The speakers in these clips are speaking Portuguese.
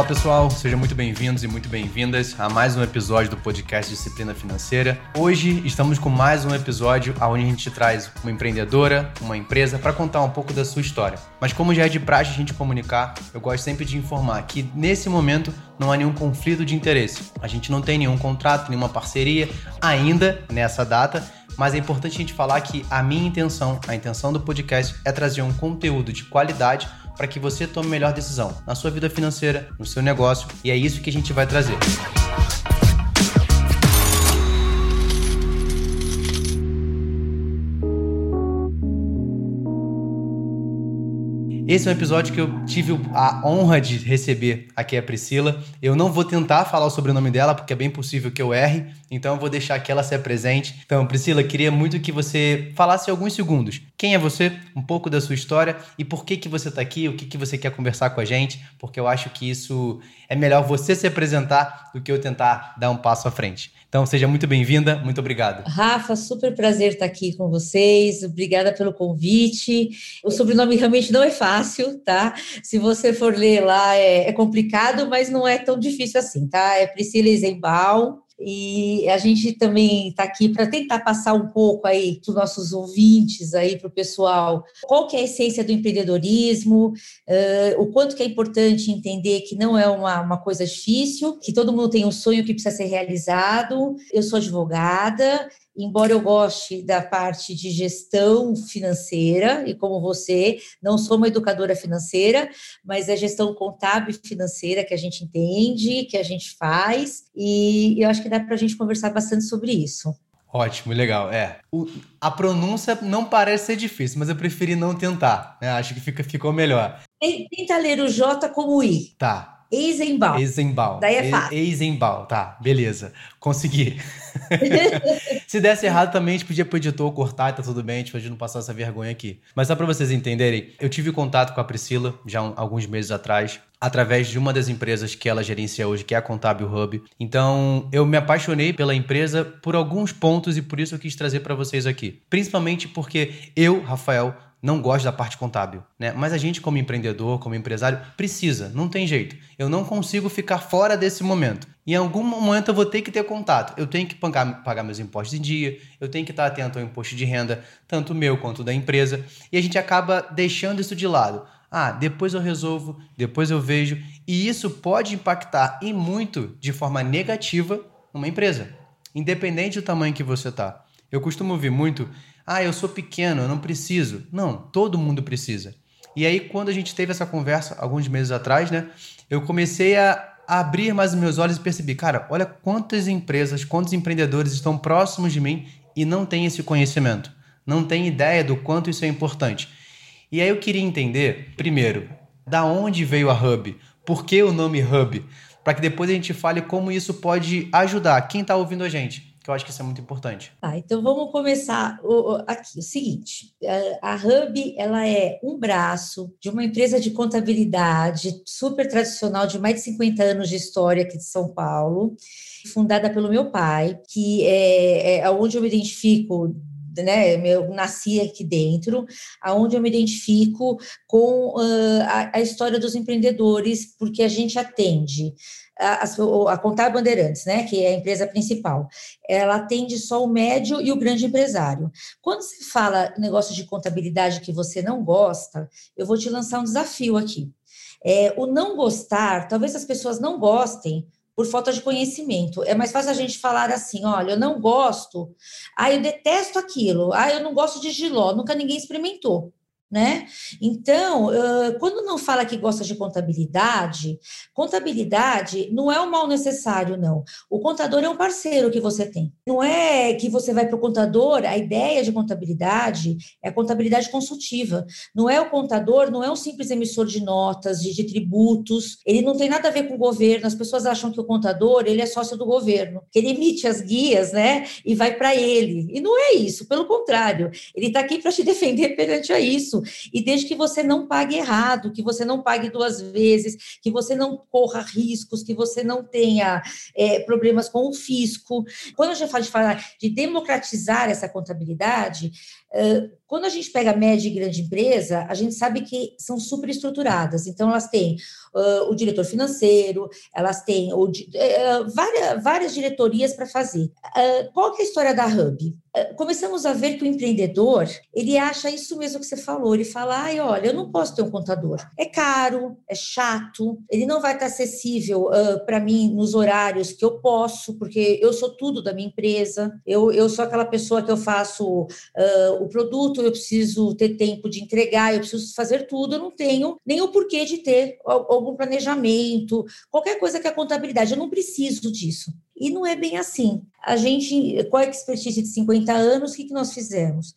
Olá pessoal, sejam muito bem-vindos e muito bem-vindas a mais um episódio do podcast Disciplina Financeira. Hoje estamos com mais um episódio onde a gente traz uma empreendedora, uma empresa para contar um pouco da sua história. Mas como já é de praxe a gente comunicar, eu gosto sempre de informar que nesse momento não há nenhum conflito de interesse. A gente não tem nenhum contrato, nenhuma parceria ainda nessa data, mas é importante a gente falar que a minha intenção, a intenção do podcast é trazer um conteúdo de qualidade para que você tome a melhor decisão na sua vida financeira, no seu negócio, e é isso que a gente vai trazer. Esse é um episódio que eu tive a honra de receber aqui a Priscila. Eu não vou tentar falar o sobrenome dela, porque é bem possível que eu erre, então eu vou deixar que ela se apresente. Então, Priscila, queria muito que você falasse alguns segundos. Quem é você? Um pouco da sua história e por que, que você está aqui, o que, que você quer conversar com a gente, porque eu acho que isso é melhor você se apresentar do que eu tentar dar um passo à frente. Então, seja muito bem-vinda, muito obrigado. Rafa, super prazer estar aqui com vocês, obrigada pelo convite. O sobrenome realmente não é fácil, tá? Se você for ler lá, é, é complicado, mas não é tão difícil assim, tá? É Priscila Eisenbaum, e a gente também está aqui para tentar passar um pouco aí para os nossos ouvintes aí para o pessoal qual que é a essência do empreendedorismo, uh, o quanto que é importante entender que não é uma, uma coisa difícil, que todo mundo tem um sonho que precisa ser realizado. Eu sou advogada, embora eu goste da parte de gestão financeira, e como você, não sou uma educadora financeira, mas é gestão contábil e financeira que a gente entende, que a gente faz, e eu acho que dá para a gente conversar bastante sobre isso. Ótimo, legal. É. O, a pronúncia não parece ser difícil, mas eu preferi não tentar. Né? Acho que fica, ficou melhor. Tenta ler o J como I. Tá. Eisenbaum. Eisenbaum. Daí é fácil. Eisenbaum, tá, beleza. Consegui. Se desse errado também, a gente podia pro editor cortar e tá tudo bem, a gente pode não passar essa vergonha aqui. Mas só para vocês entenderem, eu tive contato com a Priscila já um, alguns meses atrás, através de uma das empresas que ela gerencia hoje, que é a Contábil Hub. Então, eu me apaixonei pela empresa por alguns pontos e por isso eu quis trazer para vocês aqui. Principalmente porque eu, Rafael, não gosto da parte contábil, né? Mas a gente, como empreendedor, como empresário, precisa, não tem jeito. Eu não consigo ficar fora desse momento. Em algum momento eu vou ter que ter contato. Eu tenho que pagar, pagar meus impostos em dia, eu tenho que estar atento ao imposto de renda, tanto meu quanto da empresa, e a gente acaba deixando isso de lado. Ah, depois eu resolvo, depois eu vejo, e isso pode impactar e muito de forma negativa numa empresa, independente do tamanho que você está. Eu costumo ouvir muito ah, eu sou pequeno, eu não preciso. Não, todo mundo precisa. E aí, quando a gente teve essa conversa, alguns meses atrás, né, eu comecei a abrir mais meus olhos e percebi, cara, olha quantas empresas, quantos empreendedores estão próximos de mim e não têm esse conhecimento, não têm ideia do quanto isso é importante. E aí eu queria entender, primeiro, da onde veio a Hub, por que o nome Hub, para que depois a gente fale como isso pode ajudar quem está ouvindo a gente que eu acho que isso é muito importante. Tá, então vamos começar o, aqui. O seguinte, a, a Hub ela é um braço de uma empresa de contabilidade super tradicional de mais de 50 anos de história aqui de São Paulo, fundada pelo meu pai, que é, é onde eu me identifico né, eu nasci aqui dentro, aonde eu me identifico com uh, a, a, história dos empreendedores, porque a gente atende a, a, a Contar Bandeirantes, né, que é a empresa principal, ela atende só o médio e o grande empresário. Quando você fala negócio de contabilidade que você não gosta, eu vou te lançar um desafio aqui. É, o não gostar, talvez as pessoas não gostem por falta de conhecimento. É mais fácil a gente falar assim: olha, eu não gosto, ah, eu detesto aquilo, ah, eu não gosto de giló, nunca ninguém experimentou né? Então, quando não fala que gosta de contabilidade, contabilidade não é um mal necessário, não. O contador é um parceiro que você tem. Não é que você vai para o contador, a ideia de contabilidade é contabilidade consultiva. Não é o contador, não é um simples emissor de notas, de, de tributos. Ele não tem nada a ver com o governo. As pessoas acham que o contador, ele é sócio do governo, que ele emite as guias, né? E vai para ele. E não é isso, pelo contrário. Ele está aqui para te defender perante a isso e desde que você não pague errado, que você não pague duas vezes, que você não corra riscos, que você não tenha é, problemas com o fisco. Quando a gente fala de falar de democratizar essa contabilidade, quando a gente pega média e grande empresa, a gente sabe que são super estruturadas. Então, elas têm uh, o diretor financeiro, elas têm o, uh, várias, várias diretorias para fazer. Uh, qual é a história da Hub? começamos a ver que o empreendedor, ele acha isso mesmo que você falou, ele fala, ai, olha, eu não posso ter um contador, é caro, é chato, ele não vai estar acessível para mim nos horários que eu posso, porque eu sou tudo da minha empresa, eu, eu sou aquela pessoa que eu faço o produto, eu preciso ter tempo de entregar, eu preciso fazer tudo, eu não tenho nem o porquê de ter algum planejamento, qualquer coisa que a contabilidade, eu não preciso disso. E não é bem assim. A gente, com a expertise de 50 anos, o que, que nós fizemos?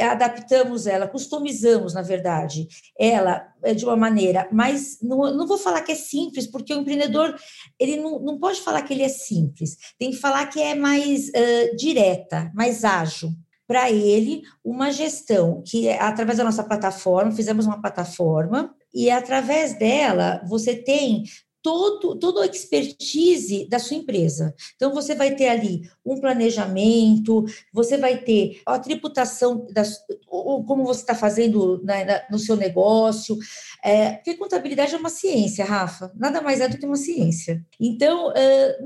Adaptamos ela, customizamos, na verdade, ela é, de uma maneira mais. Não, não vou falar que é simples, porque o empreendedor ele não, não pode falar que ele é simples, tem que falar que é mais uh, direta, mais ágil para ele uma gestão que, através da nossa plataforma, fizemos uma plataforma, e através dela você tem todo, toda a expertise da sua empresa. Então, você vai ter ali um planejamento, você vai ter a tributação, das, como você está fazendo na, na, no seu negócio, é, porque contabilidade é uma ciência, Rafa, nada mais é do que uma ciência. Então, é,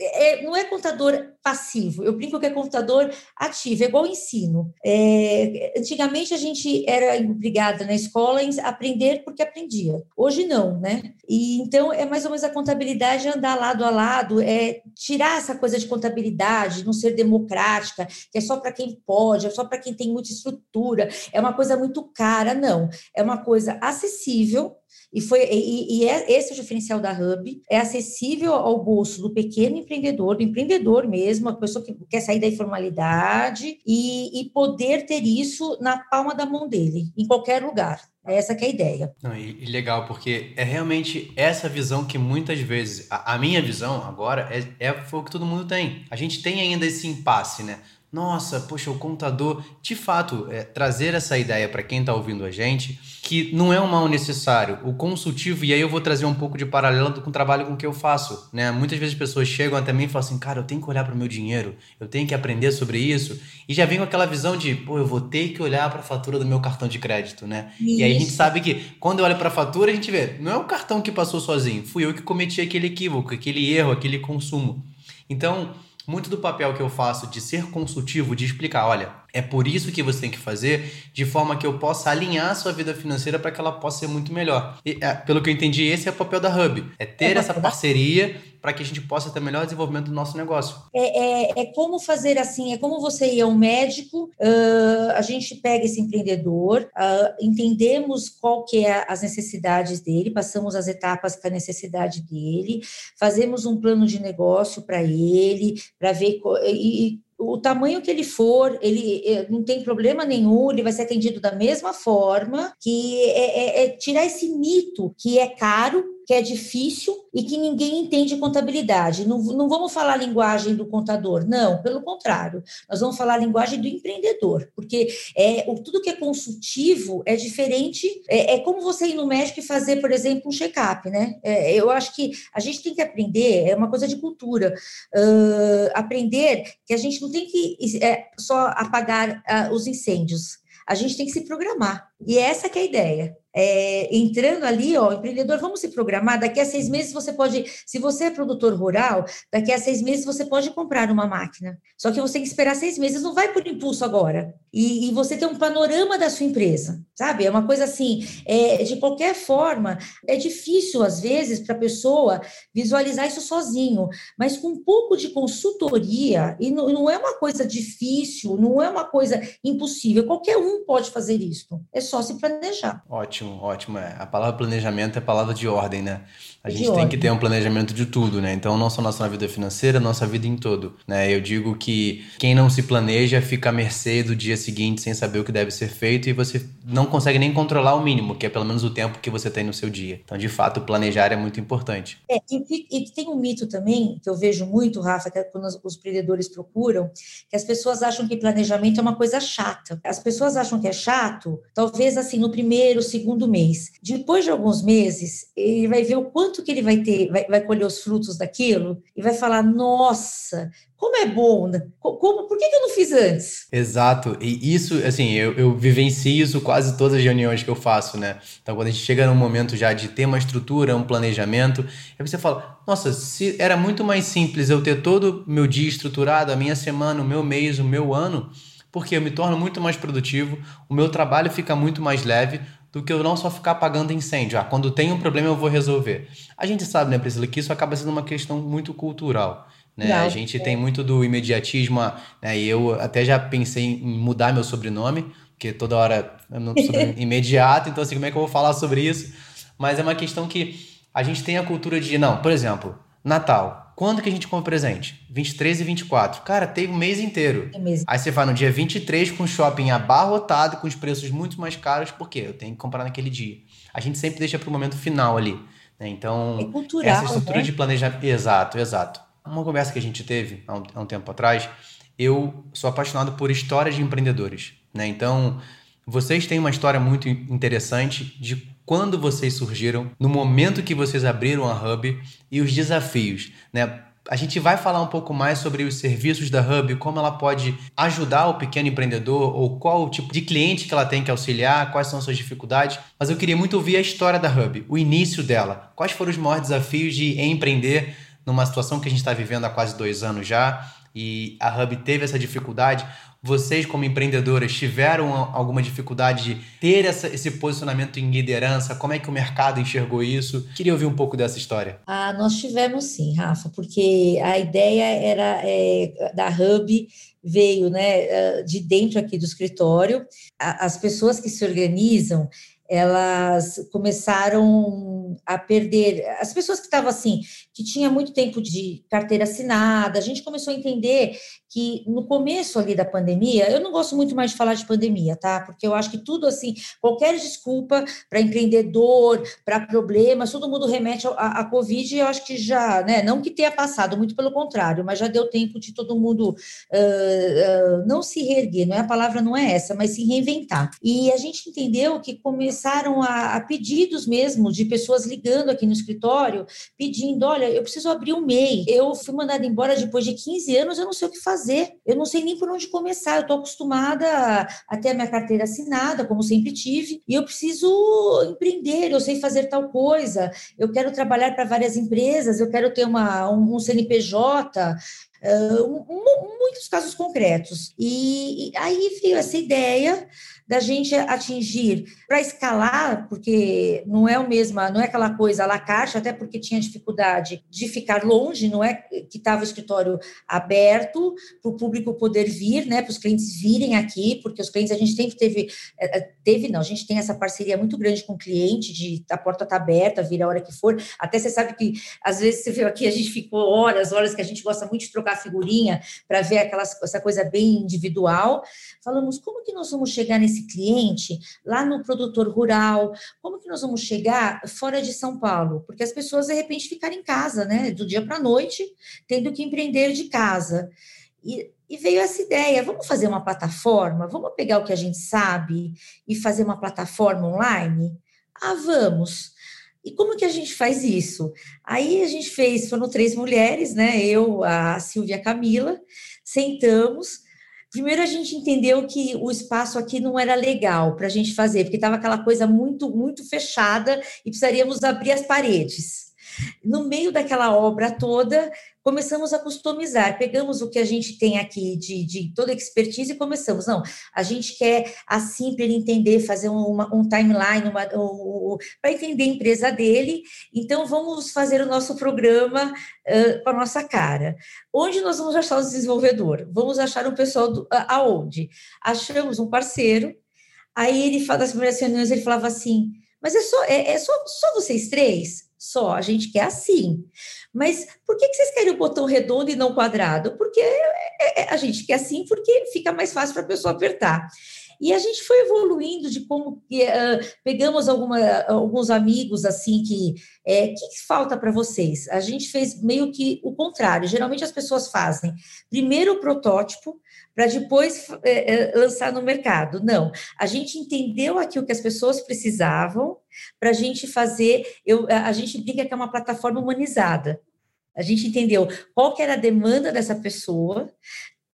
é, não é contador passivo, eu brinco que é contador ativo, é igual ensino. É, antigamente, a gente era obrigada na escola a aprender porque aprendia, hoje não, né? E, então, é mais ou menos a contabilidade andar lado a lado, é tirar essa coisa de contabilidade, não ser democrática, que é só para quem pode, é só para quem tem muita estrutura, é uma coisa muito cara, não. É uma coisa acessível, e, foi, e, e é, esse é o diferencial da Hub, é acessível ao bolso do pequeno empreendedor, do empreendedor mesmo, a pessoa que quer sair da informalidade e, e poder ter isso na palma da mão dele, em qualquer lugar. É essa que é a ideia. Não, e, e, legal, porque é realmente essa visão que muitas vezes, a, a minha visão agora, é, é foi o que todo mundo tem. A gente tem ainda esse impasse, né? Nossa, poxa, o contador, de fato, é, trazer essa ideia para quem está ouvindo a gente, que não é um mal necessário. O consultivo, e aí eu vou trazer um pouco de paralelo com o trabalho com o que eu faço. Né? Muitas vezes as pessoas chegam até mim e falam assim, cara, eu tenho que olhar para o meu dinheiro, eu tenho que aprender sobre isso. E já vem com aquela visão de, pô, eu vou ter que olhar para a fatura do meu cartão de crédito, né? Isso. E aí a gente sabe que quando eu olho para a fatura, a gente vê, não é o cartão que passou sozinho, fui eu que cometi aquele equívoco, aquele erro, aquele consumo. Então, muito do papel que eu faço de ser consultivo, de explicar, olha, é por isso que você tem que fazer, de forma que eu possa alinhar a sua vida financeira para que ela possa ser muito melhor. E, é, pelo que eu entendi, esse é o papel da Hub, é ter é essa parceria para que a gente possa ter melhor desenvolvimento do nosso negócio. É, é, é como fazer assim, é como você ir a um médico, uh, a gente pega esse empreendedor, uh, entendemos qual que é as necessidades dele, passamos as etapas com a necessidade dele, fazemos um plano de negócio para ele, para ver e, o tamanho que ele for, ele eh, não tem problema nenhum, ele vai ser atendido da mesma forma, que é, é, é tirar esse mito que é caro que é difícil e que ninguém entende contabilidade. Não, não vamos falar a linguagem do contador, não, pelo contrário, nós vamos falar a linguagem do empreendedor, porque é, o, tudo que é consultivo é diferente, é, é como você ir no médico e fazer, por exemplo, um check-up, né? É, eu acho que a gente tem que aprender, é uma coisa de cultura, uh, aprender que a gente não tem que é, só apagar uh, os incêndios, a gente tem que se programar. E essa que é a ideia é, entrando ali, ó, empreendedor, vamos se programar. Daqui a seis meses você pode, se você é produtor rural, daqui a seis meses você pode comprar uma máquina. Só que você tem que esperar seis meses, não vai por impulso agora. E, e você tem um panorama da sua empresa, sabe? É uma coisa assim, é, de qualquer forma, é difícil às vezes para a pessoa visualizar isso sozinho, mas com um pouco de consultoria, e não, não é uma coisa difícil, não é uma coisa impossível, qualquer um pode fazer isso. É só se planejar. Ótimo ótimo, ótimo. É. A palavra planejamento é palavra de ordem, né? A gente tem que ter um planejamento de tudo, né? Então, não só nossa vida financeira, nossa vida em todo, né? Eu digo que quem não se planeja fica à mercê do dia seguinte sem saber o que deve ser feito e você não consegue nem controlar o mínimo, que é pelo menos o tempo que você tem no seu dia. Então, de fato, planejar é muito importante. É, e, e tem um mito também, que eu vejo muito, Rafa, que é quando os empreendedores procuram, que as pessoas acham que planejamento é uma coisa chata. As pessoas acham que é chato, talvez assim, no primeiro, segundo segundo mês. Depois de alguns meses, ele vai ver o quanto que ele vai ter, vai, vai colher os frutos daquilo e vai falar: nossa, como é bom, né? Como, por que, eu não fiz antes? Exato, e isso, assim, eu, eu vivencio isso quase todas as reuniões que eu faço, né? Então, quando a gente chega num momento já de ter uma estrutura, um planejamento, aí você fala, nossa, se era muito mais simples eu ter todo o meu dia estruturado, a minha semana, o meu mês, o meu ano, porque eu me torno muito mais produtivo, o meu trabalho fica muito mais leve do que eu não só ficar apagando incêndio. Ah, quando tem um problema eu vou resolver. A gente sabe, né, Priscila, que isso acaba sendo uma questão muito cultural. Né? Não, a gente é. tem muito do imediatismo, né? E eu até já pensei em mudar meu sobrenome, porque toda hora eu não sou imediato, então assim, como é que eu vou falar sobre isso? Mas é uma questão que a gente tem a cultura de, não, por exemplo, Natal. Quando que a gente compra presente? 23 e 24. Cara, tem um mês inteiro. É mesmo. Aí você vai no dia 23 com o shopping abarrotado, com os preços muito mais caros, porque eu tenho que comprar naquele dia. A gente sempre deixa para o momento final ali. Né? Então, é cultural, essa estrutura né? de planejamento. Exato, exato. Uma conversa que a gente teve há um, há um tempo atrás, eu sou apaixonado por histórias de empreendedores. Né? Então, vocês têm uma história muito interessante de quando vocês surgiram, no momento que vocês abriram a Hub e os desafios. Né? A gente vai falar um pouco mais sobre os serviços da Hub, como ela pode ajudar o pequeno empreendedor ou qual o tipo de cliente que ela tem que auxiliar, quais são as suas dificuldades. Mas eu queria muito ouvir a história da Hub, o início dela. Quais foram os maiores desafios de empreender numa situação que a gente está vivendo há quase dois anos já e a Hub teve essa dificuldade. Vocês, como empreendedoras, tiveram alguma dificuldade de ter essa, esse posicionamento em liderança? Como é que o mercado enxergou isso? Queria ouvir um pouco dessa história. Ah, nós tivemos sim, Rafa, porque a ideia era é, da Hub veio né, de dentro aqui do escritório. As pessoas que se organizam, elas começaram a perder. As pessoas que estavam assim, que tinha muito tempo de carteira assinada, a gente começou a entender que no começo ali da pandemia, eu não gosto muito mais de falar de pandemia, tá? Porque eu acho que tudo assim, qualquer desculpa para empreendedor, para problemas, todo mundo remete à Covid, e eu acho que já, né? Não que tenha passado, muito pelo contrário, mas já deu tempo de todo mundo uh, uh, não se reerguer, não é a palavra, não é essa, mas se reinventar. E a gente entendeu que começaram a, a pedidos mesmo de pessoas ligando aqui no escritório, pedindo: olha, eu preciso abrir um MEI. Eu fui mandada embora depois de 15 anos, eu não sei o que fazer fazer. Eu não sei nem por onde começar. Eu estou acostumada a ter a minha carteira assinada, como sempre tive, e eu preciso empreender. Eu sei fazer tal coisa. Eu quero trabalhar para várias empresas. Eu quero ter uma, um, CNPJ. Uh, muitos casos concretos. E, e aí veio essa ideia da gente atingir. Para escalar, porque não é o mesmo, não é aquela coisa la caixa, até porque tinha dificuldade de ficar longe, não é que estava o escritório aberto para o público poder vir, né, para os clientes virem aqui, porque os clientes a gente sempre teve, é, é, teve não, a gente tem essa parceria muito grande com o cliente, de a porta está aberta, vir a hora que for, até você sabe que às vezes você viu aqui, a gente ficou horas, horas que a gente gosta muito de trocar figurinha para ver aquelas, essa coisa bem individual, falamos como que nós vamos chegar nesse esse cliente lá no produtor rural? Como que nós vamos chegar fora de São Paulo? Porque as pessoas, de repente, ficarem em casa, né? Do dia para a noite, tendo que empreender de casa. E, e, veio essa ideia: vamos fazer uma plataforma? Vamos pegar o que a gente sabe e fazer uma plataforma online? Ah, vamos. E como que a gente faz isso? Aí a gente fez, foram três mulheres, né? Eu, a Silvia a Camila, sentamos Primeiro, a gente entendeu que o espaço aqui não era legal para a gente fazer, porque estava aquela coisa muito, muito fechada e precisaríamos abrir as paredes. No meio daquela obra toda, começamos a customizar. Pegamos o que a gente tem aqui de, de toda expertise e começamos. Não, a gente quer assim para ele entender, fazer uma, um timeline, um, para entender a empresa dele. Então, vamos fazer o nosso programa uh, com a nossa cara. Onde nós vamos achar o desenvolvedor? Vamos achar um pessoal do, aonde? Achamos um parceiro. Aí ele fala das primeiras reuniões, ele falava assim: mas é só, é, é só, só vocês três? só, a gente quer assim. Mas por que, vocês querem o botão redondo e não quadrado? Porque é, é, a gente quer assim porque fica mais fácil para a pessoa apertar. E a gente foi evoluindo de como uh, pegamos alguma, alguns amigos assim que é, que falta para vocês? A gente fez meio que o contrário. Geralmente as pessoas fazem primeiro o protótipo para depois é, lançar no mercado. Não, a gente entendeu aquilo que as pessoas precisavam para a gente fazer. Eu, a gente brinca que é uma plataforma humanizada. A gente entendeu qual que era a demanda dessa pessoa,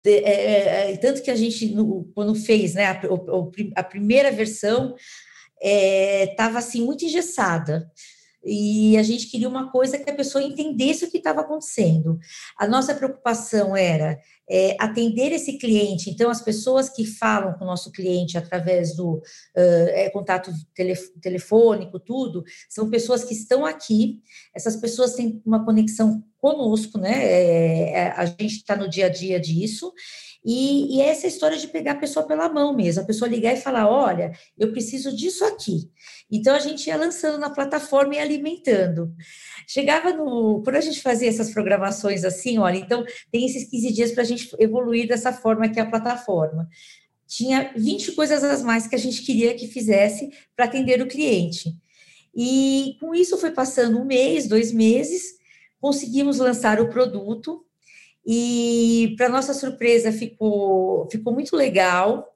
é, é, é, tanto que a gente, no, quando fez né, a, a primeira versão, estava é, assim muito engessada. E a gente queria uma coisa que a pessoa entendesse o que estava acontecendo. A nossa preocupação era é, atender esse cliente. Então, as pessoas que falam com o nosso cliente através do uh, é, contato telefônico, tudo, são pessoas que estão aqui. Essas pessoas têm uma conexão conosco, né? É, a gente está no dia a dia disso. E, e é essa história de pegar a pessoa pela mão mesmo, a pessoa ligar e falar: olha, eu preciso disso aqui. Então a gente ia lançando na plataforma e alimentando. Chegava no. Quando a gente fazia essas programações assim, olha, então tem esses 15 dias para a gente evoluir dessa forma que é a plataforma. Tinha 20 coisas a mais que a gente queria que fizesse para atender o cliente. E com isso foi passando um mês, dois meses, conseguimos lançar o produto, e, para nossa surpresa, ficou, ficou muito legal.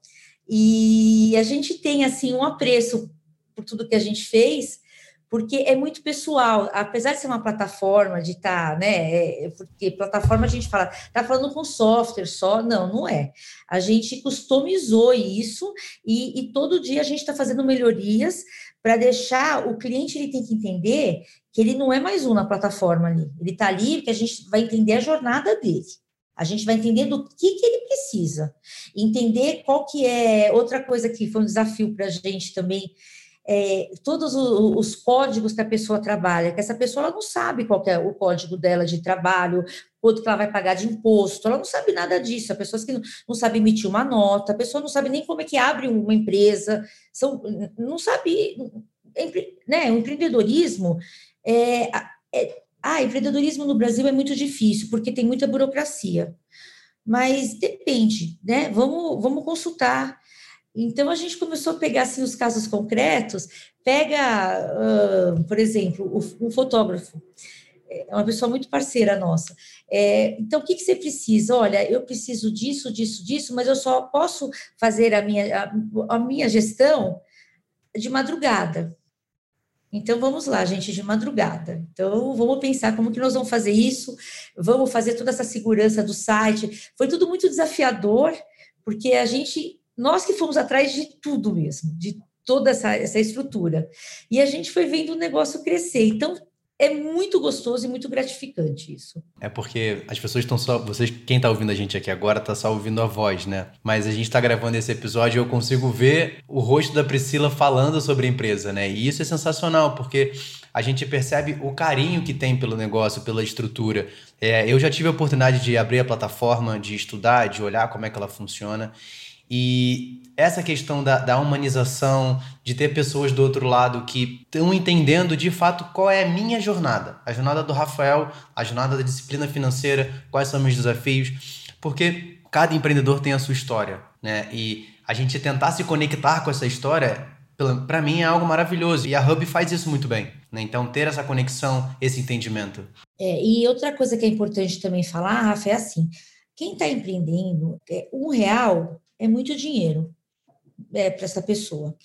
E a gente tem, assim, um apreço por tudo que a gente fez, porque é muito pessoal, apesar de ser uma plataforma de estar, tá, né? É, porque plataforma a gente fala, tá falando com software só, não, não é. A gente customizou isso e, e todo dia a gente está fazendo melhorias para deixar o cliente ele tem que entender que ele não é mais um na plataforma ali. Ele está ali porque a gente vai entender a jornada dele. A gente vai entender do que, que ele precisa. Entender qual que é... Outra coisa que foi um desafio para a gente também, é, todos os, os, códigos que a pessoa trabalha, que essa pessoa não sabe qual é o código dela de trabalho, quanto que ela vai pagar de imposto, ela não sabe nada disso, a pessoa que não, não sabe emitir uma nota, a pessoa não sabe nem como é que abre uma empresa, são, não sabe, né, o empreendedorismo é, é, ah, empreendedorismo no Brasil é muito difícil, porque tem muita burocracia. Mas depende, né? Vamos, vamos consultar. Então, a gente começou a pegar assim, os casos concretos. Pega, uh, por exemplo, um fotógrafo, é uma pessoa muito parceira nossa. É, então, o que, que, você precisa? Olha, eu preciso disso, disso, disso, mas eu só posso fazer a minha, a, a minha gestão de madrugada. Então vamos lá, gente, de madrugada. Então vamos pensar como que nós vamos fazer isso, vamos fazer toda essa segurança do site. Foi tudo muito desafiador, porque a gente, nós que fomos atrás de tudo mesmo, de toda essa, essa estrutura. E a gente foi vendo o negócio crescer. Então é muito gostoso e muito gratificante isso. É porque as pessoas estão só. Vocês, quem está ouvindo a gente aqui agora, está só ouvindo a voz, né? Mas a gente está gravando esse episódio e eu consigo ver o rosto da Priscila falando sobre a empresa, né? E isso é sensacional, porque a gente percebe o carinho que tem pelo negócio, pela estrutura. É, eu já tive a oportunidade de abrir a plataforma, de estudar, de olhar como é que ela funciona. E essa questão da, da, humanização, de ter pessoas do outro lado que estão entendendo de fato qual é a minha jornada, a jornada do Rafael, a jornada da disciplina financeira, quais são meus desafios, porque cada empreendedor tem a sua história, né? E a gente tentar se conectar com essa história, para mim é algo maravilhoso e a Hub faz isso muito bem, né? Então ter essa conexão, esse entendimento. É, e outra coisa que é importante também falar, Rafa, é assim: quem está empreendendo, é, um real é muito dinheiro é, para essa pessoa.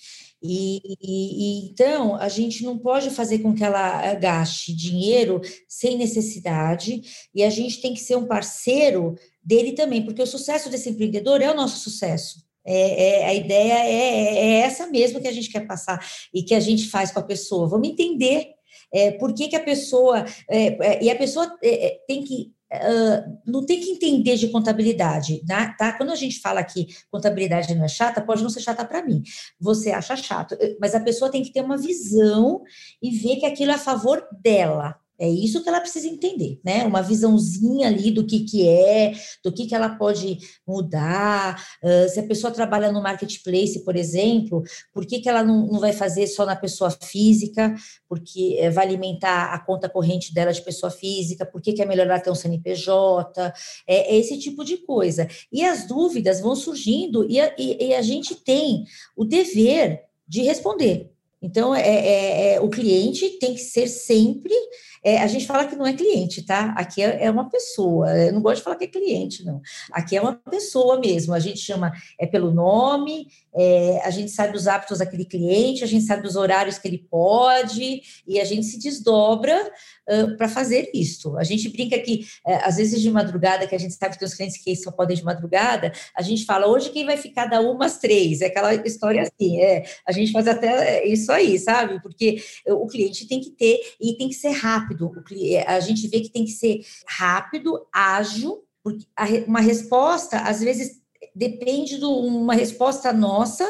E, e, então a gente não pode fazer com que ela gaste dinheiro sem necessidade, e a gente tem que ser um parceiro dele também, porque o sucesso desse empreendedor é o nosso sucesso. É, é, a ideia é, é, essa mesmo que a gente quer passar e que a gente faz com a pessoa. Vamos entender é, por que, que a pessoa. É, é, e a pessoa tem que Uh, não tem que entender de contabilidade, né? tá? Quando a gente fala que contabilidade não é chata, pode não ser chata para mim. Você acha chato, eh, mas a pessoa tem que ter uma visão e ver que aquilo é a favor dela. É isso que ela precisa entender, né? Uma visãozinha ali do que, que é, do que, que ela pode mudar. Uh, se a pessoa trabalha no marketplace, por exemplo, por que, que ela não, não vai fazer só na pessoa física? Porque é, vai alimentar a conta corrente dela de pessoa física? Por que, que é melhor ela ter um CNPJ? É, é esse tipo de coisa. E as dúvidas vão surgindo e a, e, e a gente tem o dever de responder. Então, é, é, é, o cliente tem que ser sempre é, a gente fala que não é cliente, tá? Aqui é, é, uma pessoa. Eu não gosto de falar que é cliente, não. Aqui é uma pessoa mesmo. A gente chama é pelo nome, é, a gente sabe os hábitos daquele cliente, a gente sabe os horários que ele pode, e a gente se desdobra uh, para fazer isso. A gente brinca que, uh, às vezes, de madrugada, que a gente sabe que tem os clientes que só podem de madrugada, a gente fala, hoje quem vai ficar da uma às três? É aquela história assim, é, a gente faz até isso aí, sabe? Porque o cliente tem que ter, e tem que ser rápido. A gente vê que tem que ser rápido, ágil, porque uma resposta, às vezes, depende de uma resposta nossa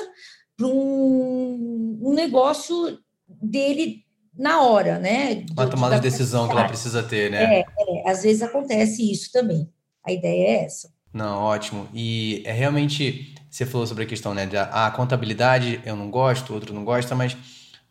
para um, um, negócio dele na hora, né? Uma tomada de decisão que ela precisa ter, né? É, é, às vezes acontece isso também. A ideia é essa. Não, ótimo. E é realmente, você falou sobre a questão, né? Da a contabilidade eu não gosto, outro não gosta, mas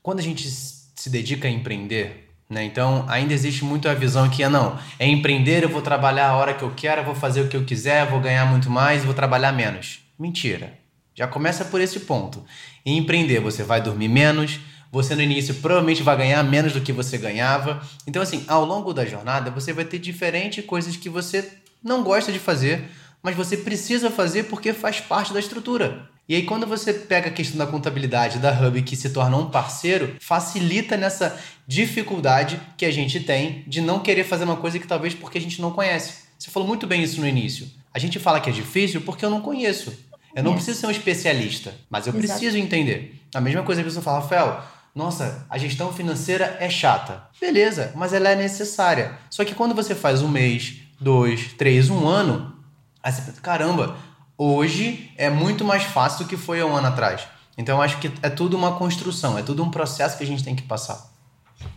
quando a gente se dedica a empreender, né? Então, ainda existe muito a visão que é não, é empreender, eu vou trabalhar a hora que eu quero, eu vou fazer o que eu quiser, vou ganhar muito mais, vou trabalhar menos. Mentira. Já começa por esse ponto. Em empreender, você vai dormir menos, você no início provavelmente vai ganhar menos do que você ganhava. Então, assim, ao longo da jornada, você vai ter diferentes coisas que você não gosta de fazer, mas você precisa fazer porque faz parte da estrutura. E aí, quando você pega a questão da contabilidade da Hub, que se torna um parceiro, facilita nessa dificuldade que a gente tem de não querer fazer uma coisa que talvez porque a gente não conhece. Você falou muito bem isso no início. A gente fala que é difícil porque eu não conheço. Eu não preciso ser um especialista, mas eu Exato. preciso entender. A mesma coisa que a pessoa fala, Rafael, nossa, a gestão financeira é chata. Beleza, mas ela é necessária. Só que quando você faz um mês, dois, três, um ano, aí você pensa, caramba, hoje é muito mais fácil do que foi há um ano atrás. Então eu acho que é tudo uma construção, é tudo um processo que a gente tem que passar.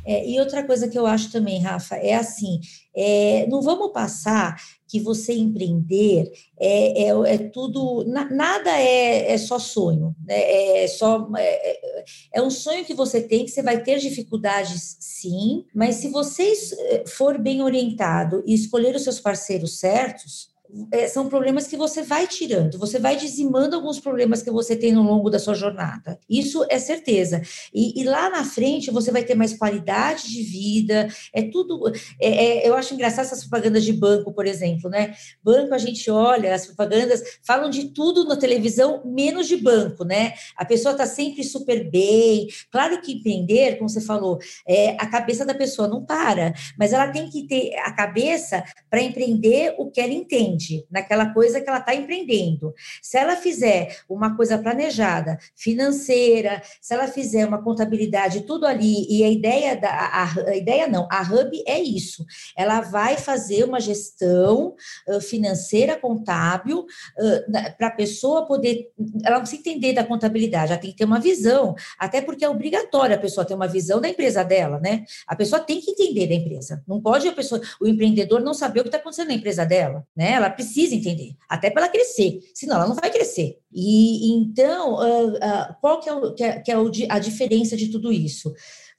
É, e outra coisa que eu acho também, Rafa, é assim: é, não vamos passar que você empreender é, é, é tudo, na, nada é, é só sonho, né? é só é, é, um sonho que você tem que você vai ter dificuldades, sim, mas se você eh, for bem orientado e escolher os seus parceiros certos, é, são problemas que você vai tirando, você vai dizimando alguns problemas que você tem no longo da sua jornada. Isso é certeza. E, e lá na frente você vai ter mais qualidade de vida. É tudo. É, é, eu acho engraçado essas propagandas de banco, por exemplo, né? Banco a gente olha, as propagandas falam de tudo na televisão, menos de banco, né? A pessoa está sempre super bem. Claro que empreender, como você falou, é, a cabeça da pessoa não para, mas ela tem que ter a cabeça para empreender o que ela entende naquela coisa que ela está empreendendo. Se ela fizer uma coisa planejada, financeira, se ela fizer uma contabilidade, tudo ali, e a ideia da a, a ideia não, a Hub é isso. Ela vai fazer uma gestão uh, financeira, contábil, uh, para a pessoa poder. Ela não precisa entender da contabilidade, ela tem que ter uma visão, até porque é obrigatório a pessoa ter uma visão da empresa dela, né? A pessoa tem que entender da empresa. Não pode a pessoa, o empreendedor não saber o que está acontecendo na empresa dela, né? Ela precisa entender, até para ela crescer, senão ela não vai crescer. E então, uh, uh, qual que é, o, que é, que é a diferença de tudo isso?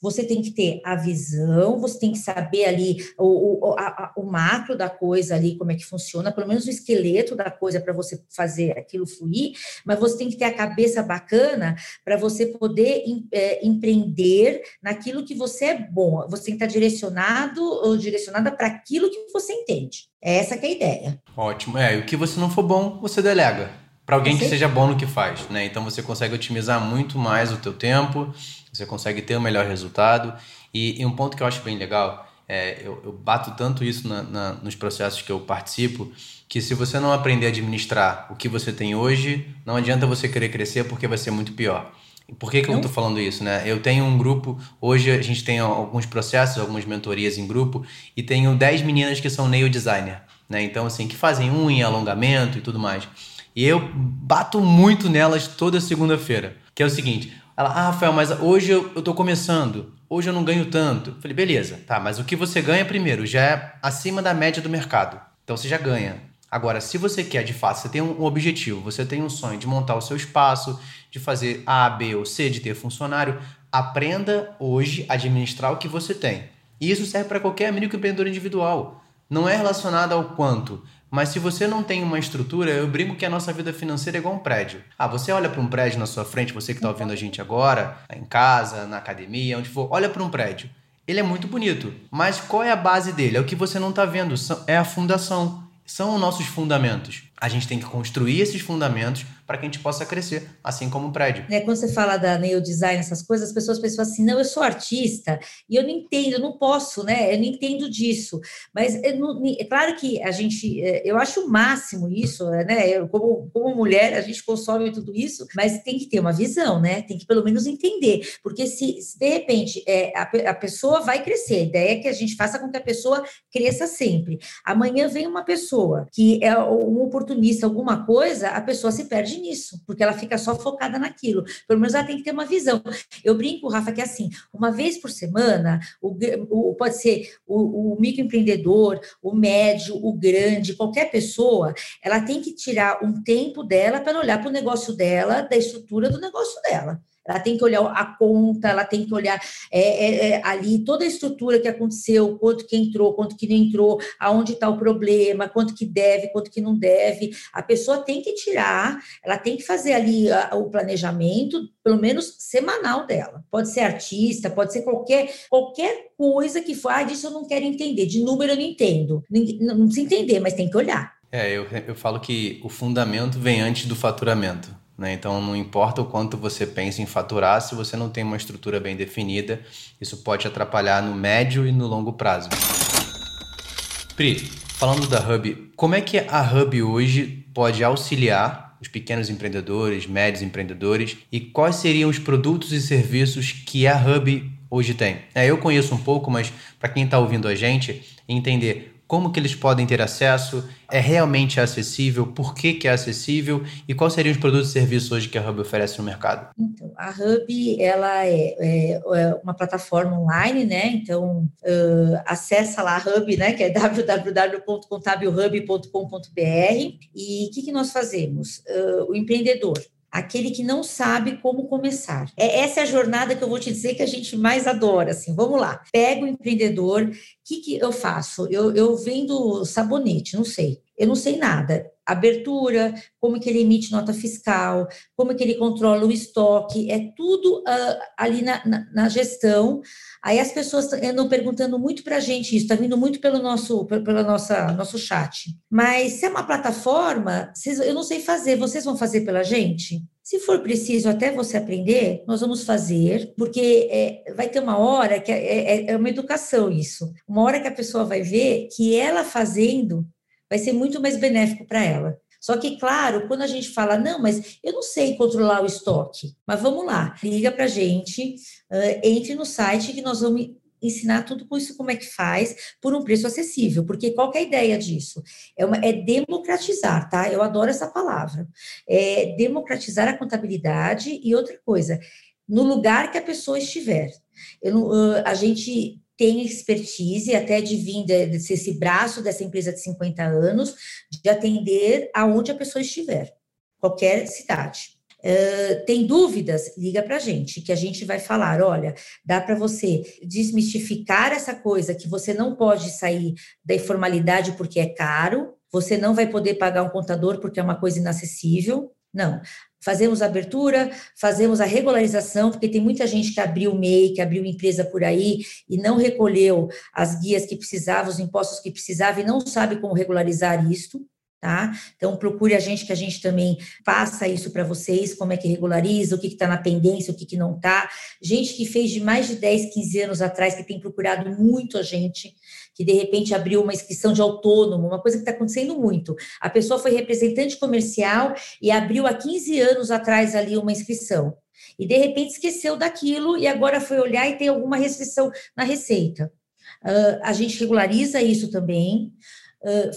Você tem que ter a visão, você tem que saber ali o, o, a, o macro da coisa ali, como é que funciona, pelo menos o esqueleto da coisa para você fazer aquilo fluir, mas você tem que ter a cabeça bacana para você poder é, empreender naquilo que você é bom. Você tem que estar direcionado ou direcionada para aquilo que você entende. É essa que é a ideia. Ótimo. É, e o que você não for bom, você delega para alguém que seja bom no que faz, né? Então você consegue otimizar muito mais o teu tempo, você consegue ter um melhor resultado. E, e um ponto que eu acho bem legal, é, eu, eu bato tanto isso na, na, nos processos que eu participo, que se você não aprender a administrar o que você tem hoje, não adianta você querer crescer porque vai ser muito pior. E por que, que eu estou falando isso? Né? Eu tenho um grupo, hoje a gente tem alguns processos, algumas mentorias em grupo, e tenho 10 meninas que são nail designer. Né? Então, assim, que fazem unha, alongamento e tudo mais. E eu bato muito nelas toda segunda-feira, que é o seguinte: Ela, ah, Rafael, mas hoje eu, eu tô começando, hoje eu não ganho tanto. Falei, beleza, tá, mas o que você ganha primeiro já é acima da média do mercado. Então você já ganha. Agora, se você quer de fato, você tem um objetivo, você tem um sonho de montar o seu espaço, de fazer A, B ou C, de ter funcionário, aprenda hoje a administrar o que você tem. E isso serve para qualquer microempreendedor individual. Não é relacionado ao quanto, mas se você não tem uma estrutura, eu brinco que a nossa vida financeira é igual um prédio. Ah, você olha para um prédio na sua frente, você que está ouvindo a gente agora, em casa, na academia, onde for, olha para um prédio. Ele é muito bonito, mas qual é a base dele? É o que você não está vendo, é a fundação são os nossos fundamentos. A gente tem que construir esses fundamentos para que a gente possa crescer, assim como o prédio. É, quando você fala da nail design, essas coisas, as pessoas pensam assim, não, eu sou artista e eu não entendo, eu não posso, né? Eu não entendo disso. Mas não, é claro que a gente, é, eu acho o máximo isso, né? Eu, como, como mulher, a gente consome tudo isso, mas tem que ter uma visão, né? Tem que pelo menos entender, porque se, se de repente é, a, a pessoa vai crescer, a ideia é que a gente faça com que a pessoa cresça sempre. Amanhã vem uma pessoa que é um oportunista, alguma coisa, a pessoa se perde nisso, porque ela fica só focada naquilo. Pelo menos ela tem que ter uma visão. Eu brinco, Rafa, que é assim, uma vez por semana, o, o pode ser o, o microempreendedor, o médio, o grande, qualquer pessoa, ela tem que tirar um tempo dela para olhar para o negócio dela, da estrutura do negócio dela ela tem que olhar a conta, ela tem que olhar é, é, é, ali toda a estrutura que aconteceu, quanto que entrou, quanto que não entrou, aonde está o problema, quanto que deve, quanto que não deve. A pessoa tem que tirar, ela tem que fazer ali a, o planejamento, pelo menos semanal dela. Pode ser artista, pode ser qualquer, qualquer coisa que for, ah, disso eu não quero entender, de número eu não entendo. Não, não precisa entender, mas tem que olhar. É, eu, eu falo que o fundamento vem antes do faturamento. Né? Então, não importa o quanto você pensa em faturar, se você não tem uma estrutura bem definida, isso pode atrapalhar no médio e no longo prazo. Pri, falando da Hub, como é que a Hub hoje pode auxiliar os pequenos empreendedores, médios empreendedores e quais seriam os produtos e serviços que a Hub hoje tem? É, eu conheço um pouco, mas para quem está ouvindo a gente, entender como que eles podem ter acesso, é realmente acessível, por que, que é acessível e quais seriam os produtos e serviços hoje que a Hub oferece no mercado? Então, a Hub ela é, é, é uma plataforma online, né? Então, uh, acessa lá a Hub, né? Que é www.contabilhub.com.br e o que, que nós fazemos? Uh, o empreendedor aquele que não sabe como começar. É essa é a jornada que eu vou te dizer que a gente mais adora, assim. Vamos lá. Pega o empreendedor, o que, que eu faço? Eu, eu vendo sabonete, não sei. Eu não sei nada. Abertura, como que ele emite nota fiscal, como que ele controla o estoque, é tudo uh, ali na, na, na, gestão. Aí as pessoas andam perguntando muito para a gente isso, está vindo muito pelo nosso, pela nossa, nosso chat. Mas se é uma plataforma, vocês, eu não sei fazer, vocês vão fazer pela gente? Se for preciso até você aprender, nós vamos fazer, porque é, vai ter uma hora que é, é, é uma educação isso. Uma hora que a pessoa vai ver que ela fazendo vai ser muito mais benéfico para ela. Só que, claro, quando a gente fala, não, mas eu não sei controlar o estoque, mas vamos lá, liga para a gente, entre no site que nós vamos ensinar tudo com isso, como é que faz, por um preço acessível, porque qual é a ideia disso? É, uma, é democratizar, tá? Eu adoro essa palavra. É democratizar a contabilidade e outra coisa, no lugar que a pessoa estiver. Eu, a gente tem expertise até de vir de, ser esse braço dessa empresa de 50 anos, de atender aonde a pessoa estiver, qualquer cidade. Uh, tem dúvidas? Liga para a gente, que a gente vai falar. Olha, dá para você desmistificar essa coisa que você não pode sair da informalidade porque é caro, você não vai poder pagar um contador porque é uma coisa inacessível. Não, fazemos a abertura, fazemos a regularização, porque tem muita gente que abriu MEI, que abriu empresa por aí e não recolheu as guias que precisava, os impostos que precisava e não sabe como regularizar isto. Tá? Então, procure a gente, que a gente também passa isso para vocês, como é que regulariza, o que está na pendência, o que, que não está. Gente que fez de mais de 10, 15 anos atrás, que tem procurado muito a gente, que de repente abriu uma inscrição de autônomo, uma coisa que está acontecendo muito. A pessoa foi representante comercial e abriu há 15 anos atrás ali uma inscrição. E de repente esqueceu daquilo e agora foi olhar e tem alguma restrição na receita. Uh, a gente regulariza isso também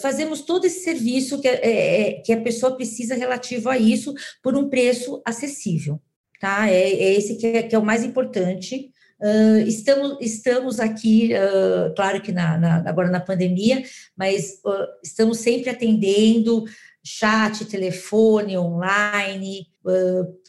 fazemos todo esse serviço que, é, é, que a pessoa precisa relativo a isso por um preço acessível. tá? É, é esse que é, que é o mais importante. Uh, estamos, estamos aqui, uh, claro que na, na, agora na pandemia, mas uh, estamos sempre atendendo chat, telefone, online,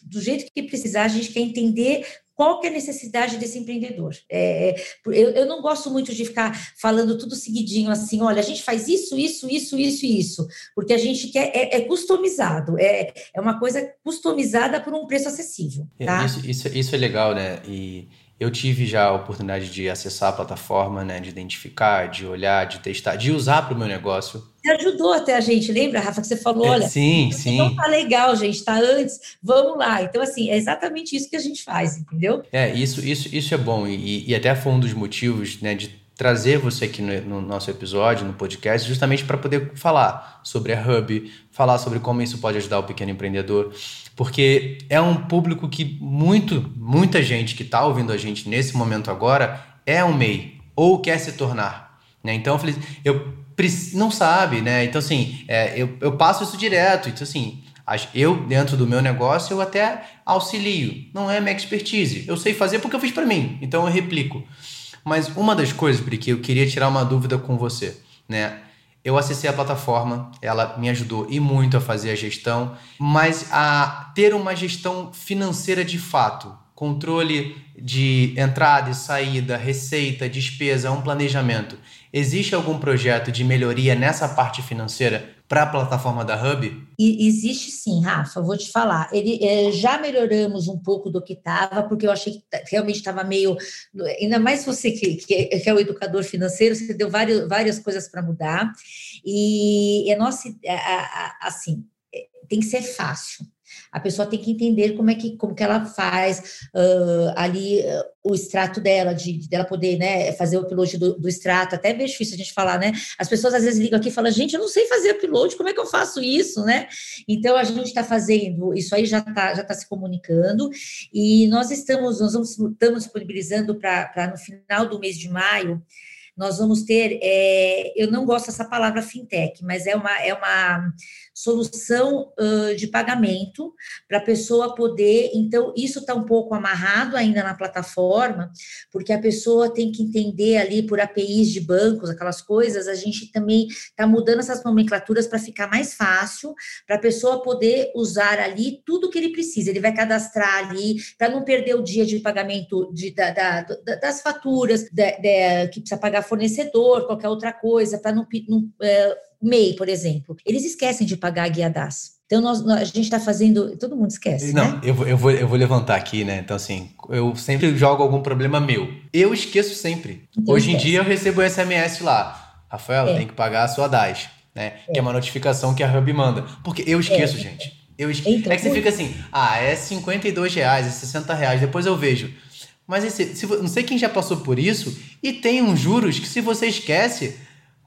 do jeito que precisar, a gente quer entender qual que é a necessidade desse empreendedor. É, é eu, eu, não gosto muito de ficar falando tudo seguidinho assim, olha, a gente faz isso, isso, isso, isso e isso, porque a gente quer, é, é, customizado, é, é uma coisa customizada por um preço acessível. É, tá? Isso, isso, isso é legal, né? E eu tive já a oportunidade de acessar a plataforma, né, de identificar, de olhar, de testar, de usar para o meu negócio. Você ajudou até a gente, lembra, Rafa, que você falou, é, olha, sim, sim. não tá legal, gente, tá antes, vamos lá. Então, assim, é exatamente isso que a gente faz, entendeu? É, isso, isso, isso é bom, e, e até foi um dos motivos, né, de trazer você aqui no, no nosso episódio, no podcast, justamente para poder falar sobre a Hub, falar sobre como isso pode ajudar o pequeno empreendedor, porque é um público que muito, muita gente que está ouvindo a gente nesse momento agora é um MEI ou quer se tornar. Né? Então eu falei, eu não sabe, né? Então assim, é, eu, eu passo isso direto. Então assim, eu dentro do meu negócio eu até auxilio. Não é minha expertise. Eu sei fazer porque eu fiz para mim. Então eu replico. Mas uma das coisas, que eu queria tirar uma dúvida com você, né? Eu acessei a plataforma, ela me ajudou e muito a fazer a gestão, mas a ter uma gestão financeira de fato, controle de entrada e saída, receita, despesa, um planejamento. Existe algum projeto de melhoria nessa parte financeira para a plataforma da Hub? E, existe sim, Rafa, vou te falar. Ele, é, já melhoramos um pouco do que estava, porque eu achei que realmente estava meio. Ainda mais você que, que, é, que é o educador financeiro, você deu várias, várias coisas para mudar. E é nossa, assim, é, tem que ser fácil. A pessoa tem que entender como é que, como que ela faz uh, ali uh, o extrato dela, de dela poder né, fazer o upload do, do, extrato, até é bem difícil a gente falar, né? As pessoas às vezes ligam aqui e falam, gente, eu não sei fazer upload, como é que eu faço isso, né? Então a gente está fazendo, isso aí já está já tá se comunicando, e nós estamos, nós vamos, estamos disponibilizando para no final do mês de maio nós vamos ter, é, eu não gosto dessa palavra fintech, mas é uma, é uma solução uh, de pagamento para a pessoa poder. Então, isso está um pouco amarrado ainda na plataforma, porque a pessoa tem que entender ali por APIs de bancos, aquelas coisas. A gente também está mudando essas nomenclaturas para ficar mais fácil, para a pessoa poder usar ali tudo que ele precisa. Ele vai cadastrar ali para não perder o dia de pagamento de, da, da, das faturas que precisa pagar fornecedor, qualquer outra coisa, para não, não é, MEI, por exemplo, eles esquecem de pagar a guia DAS. Então, nós, a gente está fazendo. Todo mundo esquece. Não, né? eu, vou, eu, vou, eu vou levantar aqui, né? Então, assim, eu sempre jogo algum problema meu. Eu esqueço sempre. Então, Hoje esquece. em dia, eu recebo SMS lá. Rafael, é. tem que pagar a sua DAS, né? É. Que é uma notificação que a Hub manda. Porque eu esqueço, é. gente. Eu esqueço. Então, é que você fica assim, ah, é 52 reais, é 60 reais. Depois eu vejo. Mas esse, se, não sei quem já passou por isso. E tem uns juros que, se você esquece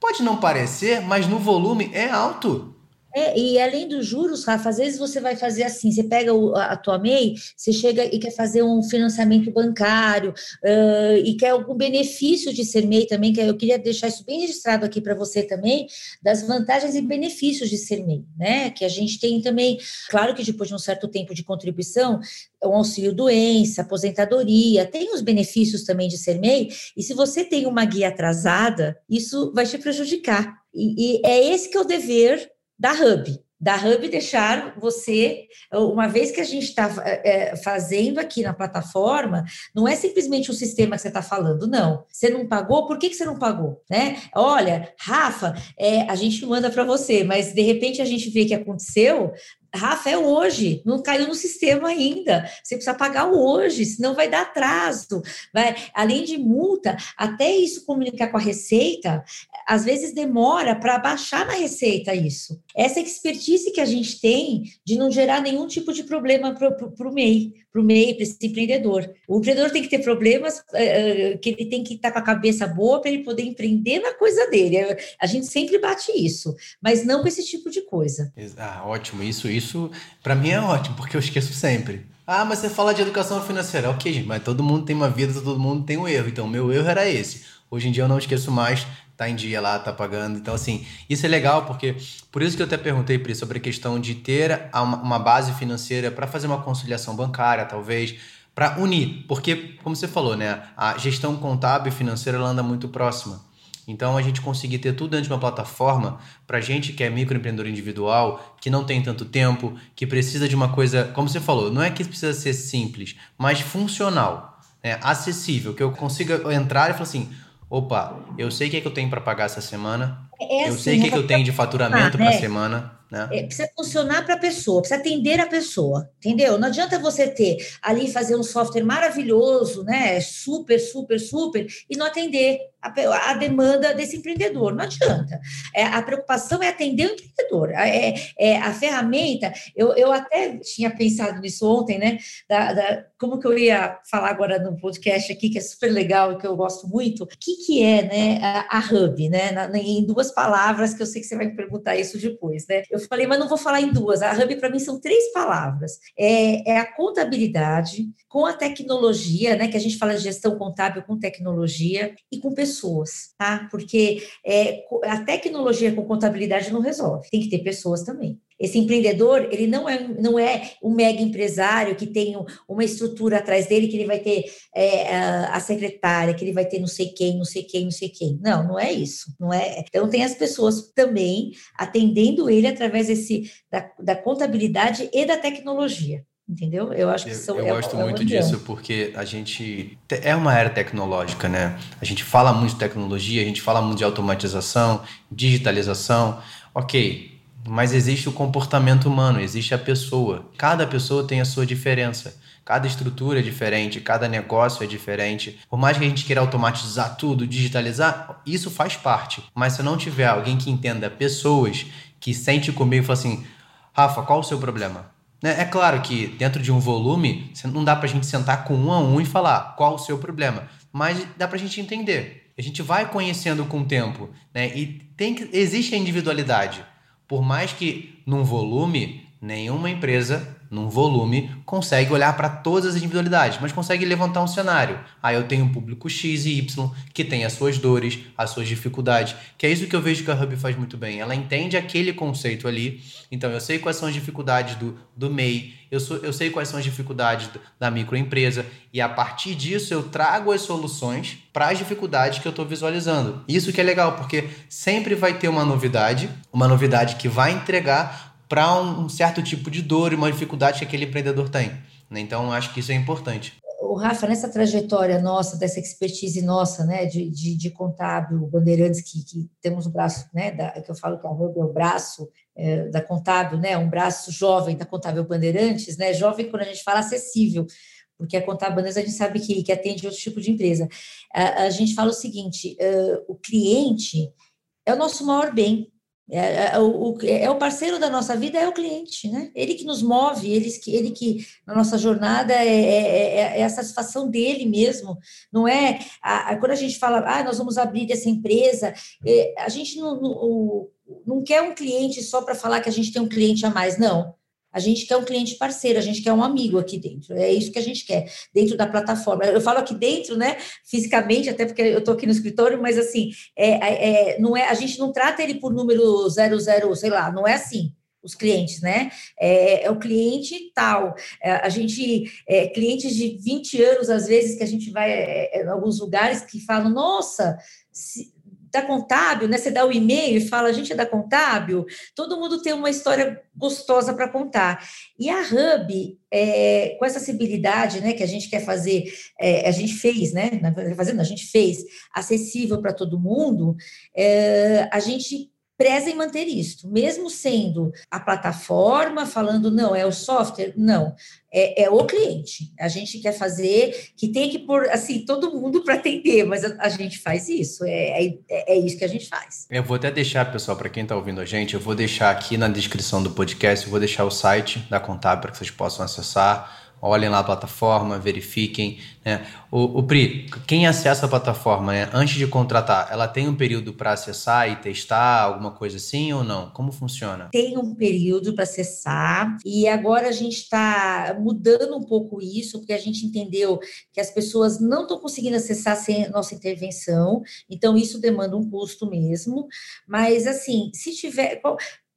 Pode não parecer, mas no volume é alto. É, e além dos juros, Rafa, às vezes você vai fazer assim, você pega o, a tua MEI, você chega e quer fazer um financiamento bancário uh, e quer algum benefício de ser MEI também, que eu queria deixar isso bem registrado aqui para você também, das vantagens e benefícios de ser MEI, né? Que a gente tem também, claro que depois de um certo tempo de contribuição, o auxílio doença, aposentadoria, tem os benefícios também de ser MEI, e se você tem uma guia atrasada, isso vai te prejudicar. E, e é esse que é o dever da Hub. Da Hub deixar você, uma vez que a gente está é, fazendo aqui na plataforma, não é simplesmente o sistema que você está falando, não. Você não pagou, por que, que você não pagou? Né? Olha, Rafa, é, a gente manda para você, mas de repente a gente vê que aconteceu, Rafa, é hoje, não caiu no sistema ainda. Você precisa pagar hoje, senão vai dar atraso. Vai, além de multa, até isso comunicar com a Receita, às vezes demora para baixar na Receita isso. Essa expertise que a gente tem de não gerar nenhum tipo de problema para o MEI, para o MEI, para esse empreendedor. O empreendedor tem que ter problemas, uh, que ele tem que estar tá com a cabeça boa para ele poder empreender na coisa dele. A gente sempre bate isso, mas não com esse tipo de coisa. Ah, ótimo, isso, isso isso, para mim, é ótimo, porque eu esqueço sempre. Ah, mas você fala de educação financeira. Ok, gente, mas todo mundo tem uma vida, todo mundo tem um erro. Então, meu erro era esse. Hoje em dia eu não esqueço mais, tá em dia lá, tá pagando. Então, assim, isso é legal porque. Por isso que eu até perguntei, Pri, sobre a questão de ter uma base financeira para fazer uma conciliação bancária, talvez, para unir. Porque, como você falou, né, a gestão contábil e financeira ela anda muito próxima. Então, a gente conseguir ter tudo dentro de uma plataforma, para gente que é microempreendedor individual, que não tem tanto tempo, que precisa de uma coisa, como você falou, não é que precisa ser simples, mas funcional, né? acessível, que eu consiga entrar e falar assim: opa, eu sei o que, é que eu tenho para pagar essa semana, é assim, eu sei o que, é que eu tenho de faturamento para a semana. Né? É, precisa funcionar para a pessoa, precisa atender a pessoa, entendeu? Não adianta você ter ali fazer um software maravilhoso, né? Super, super, super, e não atender a, a demanda desse empreendedor. Não adianta. É, a preocupação é atender o empreendedor. É, é, a ferramenta, eu, eu até tinha pensado nisso ontem, né? Da, da, como que eu ia falar agora no podcast aqui, que é super legal e que eu gosto muito. O que, que é né, a, a Hub, né? Na, em duas palavras, que eu sei que você vai me perguntar isso depois, né? Eu falei, mas não vou falar em duas. A Hub, para mim, são três palavras. É, é a contabilidade com a tecnologia, né? Que a gente fala de gestão contábil com tecnologia e com pessoas pessoas, tá? Porque é, a tecnologia com contabilidade não resolve, tem que ter pessoas também. Esse empreendedor, ele não é, não é um mega empresário que tem uma estrutura atrás dele, que ele vai ter é, a secretária, que ele vai ter não sei quem, não sei quem, não sei quem. Não, não é isso. Não é. Então, tem as pessoas também atendendo ele através desse, da, da contabilidade e da tecnologia entendeu? Eu acho que eu, são. Eu é, gosto é muito disso porque a gente é uma era tecnológica, né? A gente fala muito de tecnologia, a gente fala muito de automatização, digitalização, ok. Mas existe o comportamento humano, existe a pessoa. Cada pessoa tem a sua diferença. Cada estrutura é diferente, cada negócio é diferente. Por mais que a gente queira automatizar tudo, digitalizar, isso faz parte. Mas se não tiver alguém que entenda pessoas, que sente comigo e fala assim: Rafa, qual o seu problema? Né? É claro que dentro de um volume, não dá para a gente sentar com um a um e falar qual o seu problema, mas dá para a gente entender. A gente vai conhecendo com o tempo, né? E tem que existe a individualidade. Por mais que num volume nenhuma empresa num volume, consegue olhar para todas as individualidades, mas consegue levantar um cenário. Aí eu tenho um público X e Y que tem as suas dores, as suas dificuldades, que é isso que eu vejo que a Hub faz muito bem. Ela entende aquele conceito ali, então eu sei quais são as dificuldades do, do MEI, eu, sou, eu sei quais são as dificuldades da microempresa, e a partir disso eu trago as soluções para as dificuldades que eu estou visualizando. Isso que é legal, porque sempre vai ter uma novidade, uma novidade que vai entregar para um, certo tipo de dor e uma dificuldade que aquele empreendedor tem. Né? Então, acho que isso é importante. O Rafa, nessa trajetória nossa, dessa expertise nossa, né, de, de, de contábil, bandeirantes, que, que temos o braço, né, da, que eu falo que a é o braço é, da contábil, né, um braço jovem da contábil bandeirantes, né, jovem quando a gente fala acessível, porque a contábil bandeirantes a gente sabe que, que atende outro tipo de empresa. A, a gente fala o seguinte, uh, o cliente é o nosso maior bem, é, é, é, o, é, o, parceiro da nossa vida, é o cliente, né? Ele que nos move, ele que, ele que na nossa jornada é, é, é a satisfação dele mesmo, não é? A, a, quando a gente fala, ah, nós vamos abrir essa empresa, a gente não, não, não quer um cliente só para falar que a gente tem um cliente a mais, não. A gente quer um cliente parceiro, a gente quer um amigo aqui dentro. É isso que a gente quer, dentro da plataforma. Eu falo aqui dentro, né, fisicamente, até porque eu estou aqui no escritório, mas assim, é, é, é, não é, a gente não trata ele por número 00, sei lá, não é assim os clientes, né? É, é, o cliente tal. É, a gente, é, clientes de 20 anos, às vezes, que a gente vai é, é, em alguns lugares que falam, nossa, se, da contábil, né? Você dá o e-mail e fala, a gente é da contábil, todo mundo tem uma história gostosa para contar. E a Hub, é, com essa acessibilidade né, que a gente quer fazer, é, a gente fez, né? Fazendo, a gente fez acessível para todo mundo, é, a gente preza em manter isso, mesmo sendo a plataforma falando, não, é o software, não, é, é o cliente. A gente quer fazer que tem que pôr, assim, todo mundo para atender, mas a, a, gente faz isso, é, é, é, isso que a gente faz. Eu vou até deixar, pessoal, para quem está ouvindo a gente, eu vou deixar aqui na descrição do podcast, eu vou deixar o site da Contábil para que vocês possam acessar, olhem lá a plataforma, verifiquem. Né? O, o Pri, quem acessa a plataforma, né, antes de contratar, ela tem um período para acessar e testar, alguma coisa assim ou não? Como funciona? Tem um período para acessar e agora a gente está mudando um pouco isso, porque a gente entendeu que as pessoas não estão conseguindo acessar sem nossa intervenção, então isso demanda um custo mesmo. Mas assim, se tiver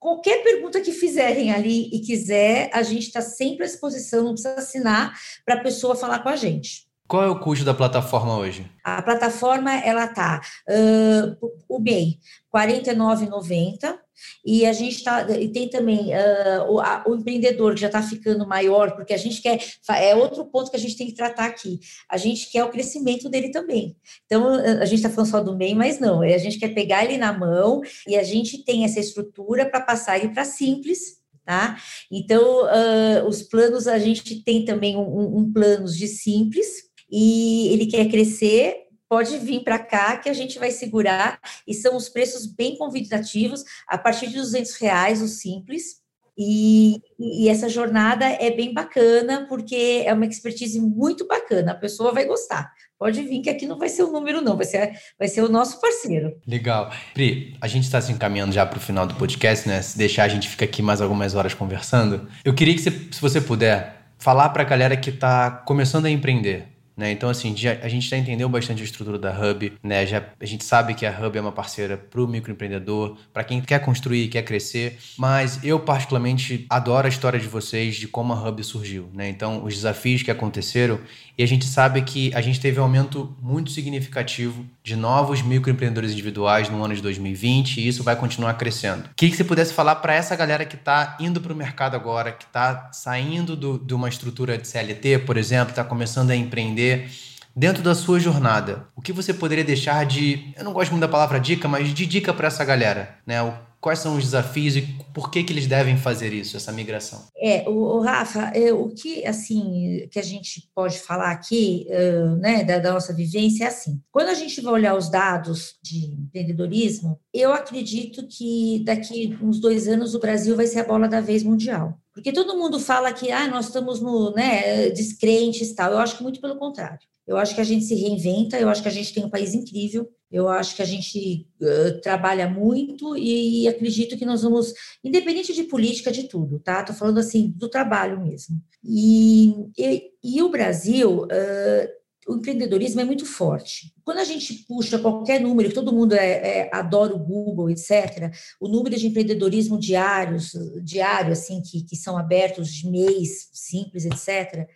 qualquer pergunta que fizerem ali e quiser, a gente está sempre à disposição, não precisa assinar para a pessoa falar com a gente. Qual é o custo da plataforma hoje? A plataforma, ela tá, uh, o R$ 49,90, e a gente está, e tem também uh, o, a, o, empreendedor que já está ficando maior, porque a gente quer, é outro ponto que a gente tem que tratar aqui, a gente quer o crescimento dele também. Então, a gente está falando só do MEI, mas não, a gente quer pegar ele na mão e a gente tem essa estrutura para passar ele para simples, tá? Então, uh, os planos, a gente tem também um, um planos de simples, e ele quer crescer, pode vir para cá que a gente vai segurar e são os preços bem convidativos a partir de 200 reais o simples. E, e, essa jornada é bem bacana porque é uma expertise muito bacana a pessoa vai gostar. Pode vir que aqui não vai ser o número não vai ser vai ser o nosso parceiro. Legal. Pri a gente está se encaminhando já para o final do podcast né? Se deixar a gente fica aqui mais algumas horas conversando. Eu queria que você, se você puder falar para a galera que está começando a empreender né? Então, assim, já, a gente já entendeu bastante a estrutura da Hub, né? já, a gente sabe que a Hub é uma parceira para o microempreendedor, para quem quer construir, quer crescer, mas eu particularmente adoro a história de vocês, de como a Hub surgiu. Né? Então, os desafios que aconteceram, e a gente sabe que a gente teve um aumento muito significativo de novos microempreendedores individuais no ano de 2020 e isso vai continuar crescendo. O que, você pudesse falar para essa galera que está indo para o mercado agora, que está saindo do, de uma estrutura de CLT, por exemplo, está começando a empreender dentro da sua jornada, o que você poderia deixar de, eu não gosto muito da palavra dica, mas de dica para essa galera, né? Quais são os desafios e por que, que eles devem fazer isso, essa migração? É, o, o Rafa, é, o que assim que a gente pode falar aqui, uh, né, da, da, nossa vivência é assim. Quando a gente vai olhar os dados de empreendedorismo, eu acredito que daqui uns dois anos o Brasil vai ser a bola da vez mundial. Porque todo mundo fala que ah, nós estamos no, né, descrentes tal. Eu acho que muito pelo contrário. Eu acho que a gente se reinventa, eu acho que a gente tem um país incrível, eu acho que a gente uh, trabalha muito e, e, acredito que nós vamos, independente de política, de tudo, tá? Estou falando assim do trabalho mesmo. E, e, e o Brasil, uh, o empreendedorismo é muito forte. Quando a gente puxa qualquer número, todo mundo é, é, adora o Google, etc., o número de empreendedorismo diários, diário, assim, que, que são abertos de mês, simples, etc.,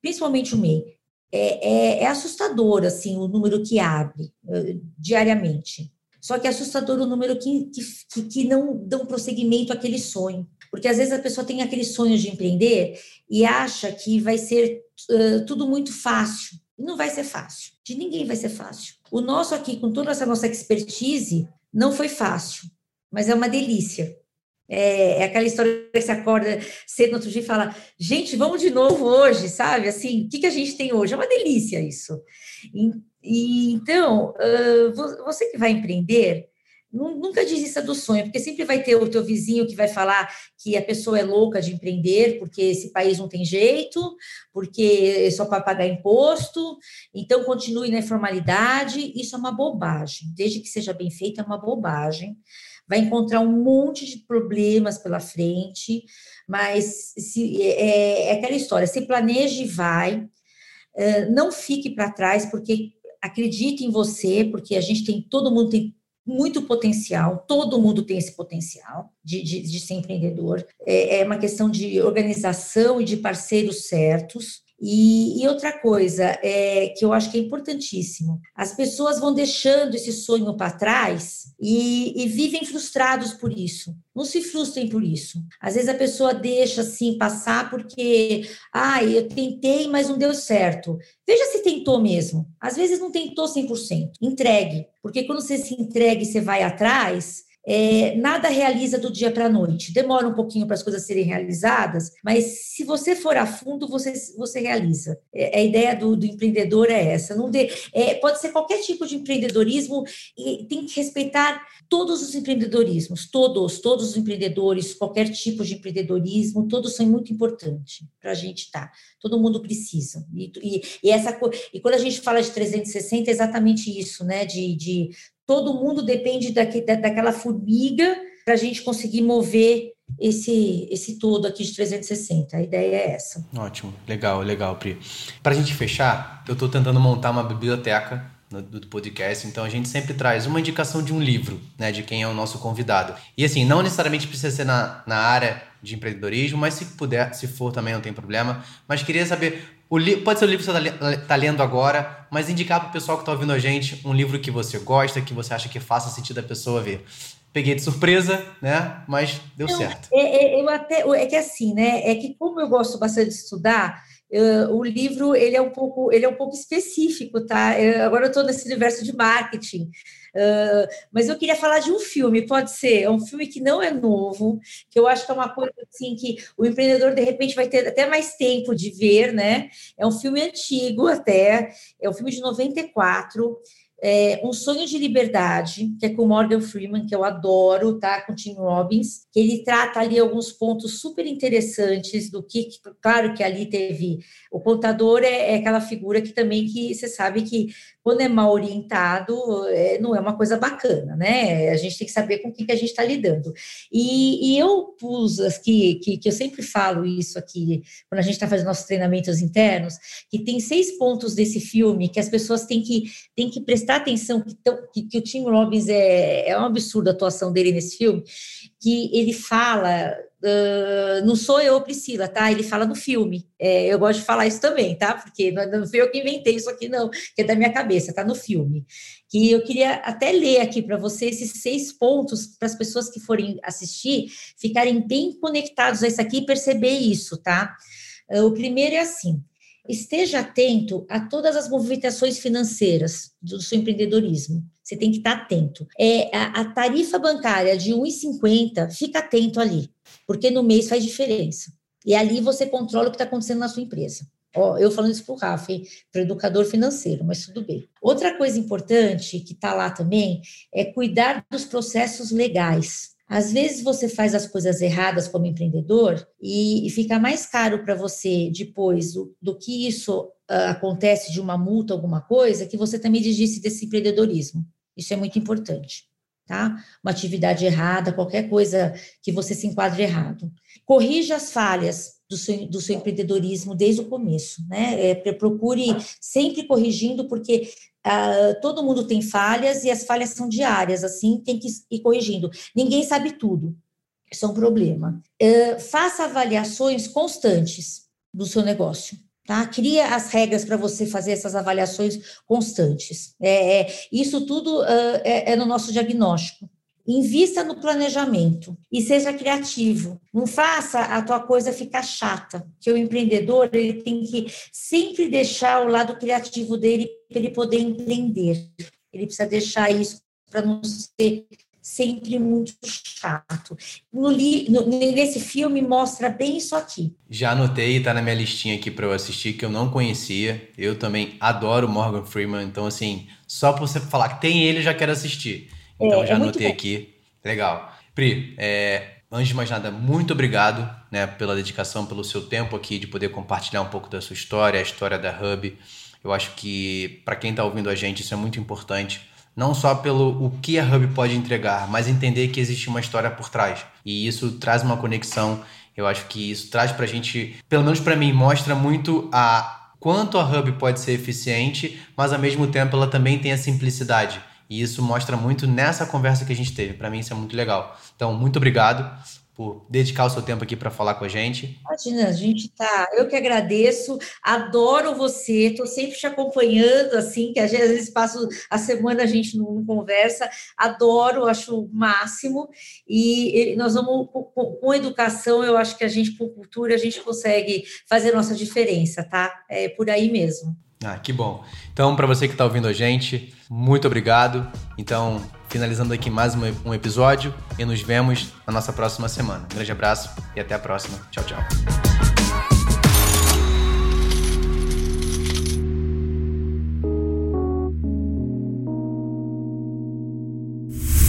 principalmente o MEI, é, é, é assustador assim o número que abre uh, diariamente. Só que é assustador o número que, que, que não dão prosseguimento àquele sonho. Porque às vezes a pessoa tem aquele sonho de empreender e acha que vai ser uh, tudo muito fácil. E não vai ser fácil. De ninguém vai ser fácil. O nosso aqui, com toda essa nossa expertise, não foi fácil, mas é uma delícia. É, é, aquela história que você acorda cedo no outro dia e fala, gente, vamos de novo hoje, sabe? Assim, o que, que a gente tem hoje? É uma delícia isso. E, e então, uh, você que vai empreender, nunca desista do sonho, porque sempre vai ter o teu vizinho que vai falar que a pessoa é louca de empreender, porque esse país não tem jeito, porque é só para pagar imposto, então continue na informalidade, isso é uma bobagem, desde que seja bem feito, é uma bobagem. Vai encontrar um monte de problemas pela frente, mas se, é, é aquela história, se planeje e vai, é, não fique para trás, porque acredite em você, porque a gente tem, todo mundo tem muito potencial, todo mundo tem esse potencial de, de, de ser empreendedor. É, é, uma questão de organização e de parceiros certos. E, e, outra coisa é, que eu acho que é importantíssimo: as pessoas vão deixando esse sonho para trás e, e, vivem frustrados por isso. Não se frustrem por isso. Às vezes a pessoa deixa assim passar porque, ah, eu tentei, mas não deu certo. Veja se tentou mesmo. Às vezes não tentou 100%. Entregue, porque quando você se entrega e você vai atrás, é, nada realiza do dia para a noite. Demora um pouquinho para as coisas serem realizadas, mas se você for a fundo, você, você realiza. É, a ideia do, do empreendedor é essa. Não é, pode ser qualquer tipo de empreendedorismo e tem que respeitar todos os empreendedorismos, todos, todos os empreendedores, qualquer tipo de empreendedorismo, todos são muito importantes para a gente estar. Tá. Todo mundo precisa. E, e, e, essa, e quando a gente fala de 360, é exatamente isso, né? De, de todo mundo depende daqui, da, daquela formiga para a gente conseguir mover esse, esse todo aqui de 360. A ideia é essa. Ótimo, legal, legal, Pri. Para a gente fechar, eu estou tentando montar uma biblioteca do podcast, então a gente sempre traz uma indicação de um livro, né, de quem é o nosso convidado. E assim, não necessariamente precisa ser na, na área de empreendedorismo, mas se puder, se for também não tem problema. Mas queria saber, li pode ser o livro que você está tá lendo agora, mas indicar para o pessoal que está ouvindo a gente um livro que você gosta, que você acha que faça sentido a pessoa ver. Peguei de surpresa, né? Mas deu não, certo. É, é, eu até, é que assim, né? É que como eu gosto bastante de estudar, Uh, o livro ele é um pouco ele é um pouco específico, tá? Eu, agora eu estou nesse universo de marketing, uh, mas eu queria falar de um filme. Pode ser é um filme que não é novo, que eu acho que é uma coisa assim que o empreendedor de repente vai ter até mais tempo de ver, né? É um filme antigo até, é um filme de 94 é, Um Sonho de Liberdade, que é com Morgan Freeman, que eu adoro, tá? Com Tim Robbins, que ele trata ali alguns pontos super interessantes do que, claro que ali teve. O contador é, é aquela figura que também que você sabe que quando é mal orientado, é, não é uma coisa bacana, né? A gente tem que saber com o que, que a gente está lidando. E, e, eu pus aqui, que, que eu sempre falo isso aqui, quando a gente está fazendo nossos treinamentos internos, que tem seis pontos desse filme que as pessoas têm que, têm que prestar atenção, que, tão, que, que o Tim Robbins é, é um absurdo a atuação dele nesse filme, que ele fala Uh, não sou eu, Priscila, tá? Ele fala no filme. É, eu gosto de falar isso também, tá? Porque não, não fui eu que inventei isso aqui, não, que é da minha cabeça, tá no filme. Que eu queria até ler aqui para você esses seis pontos para as pessoas que forem assistir ficarem bem conectados a isso aqui e perceber isso, tá? Uh, o primeiro é assim: esteja atento a todas as movimentações financeiras do seu empreendedorismo. Você tem que estar atento. É, a, a tarifa bancária de 1,50, fica atento ali porque no mês faz diferença. E ali você controla o que está acontecendo na sua empresa. Ó, eu falando isso para o Rafa, para o educador financeiro, mas tudo bem. Outra coisa importante que está lá também é cuidar dos processos legais. Às vezes você faz as coisas erradas como empreendedor e, e fica mais caro para você depois do, do que isso uh, acontece de uma multa, alguma coisa, que você também desiste desse empreendedorismo. Isso é muito importante tá? Uma atividade errada, qualquer coisa que você se enquadre errado. Corrija as falhas do seu, do seu empreendedorismo desde o começo, né? É, procure sempre corrigindo, porque uh, todo mundo tem falhas e as falhas são diárias, assim, tem que ir corrigindo. Ninguém sabe tudo, isso é um problema. Uh, faça avaliações constantes do seu negócio. Tá? Cria as regras para você fazer essas avaliações constantes. É, é isso tudo uh, é, é no nosso diagnóstico. Invista no planejamento e seja criativo. Não faça a tua coisa ficar chata. Que o empreendedor ele tem que sempre deixar o lado criativo dele para ele poder empreender. Ele precisa deixar isso para não ser sempre muito chato. No, no, nesse filme mostra bem isso aqui. Já anotei, tá na minha listinha aqui para eu assistir, que eu não conhecia. Eu também adoro Morgan Freeman, então assim, só por você falar que tem ele, eu já quero assistir. Então é, já é anotei aqui. Legal. Pri, é, antes de mais nada, muito obrigado né, pela dedicação, pelo seu tempo aqui de poder compartilhar um pouco da sua história, a história da Hub. Eu acho que para quem está ouvindo a gente isso é muito importante não só pelo o que a Hub pode entregar, mas entender que existe uma história por trás. E isso traz uma conexão. Eu acho que isso traz para a gente, pelo menos para mim, mostra muito a quanto a Hub pode ser eficiente, mas ao mesmo tempo ela também tem a simplicidade. E isso mostra muito nessa conversa que a gente teve. Para mim isso é muito legal. Então, muito obrigado por dedicar o seu tempo aqui para falar com a gente. Imagina, a gente tá. Eu que agradeço, adoro você, estou sempre te acompanhando, assim, que às vezes passo a semana a gente não, conversa, adoro, acho o máximo, e, e nós vamos, com, com, educação, eu acho que a gente, com cultura, a gente consegue fazer nossa diferença, tá? É por aí mesmo. Ah, que bom. Então, para você que está ouvindo a gente, muito obrigado. Então, finalizando aqui mais um episódio e nos vemos na nossa próxima semana. Um grande abraço e até a próxima. Tchau, tchau.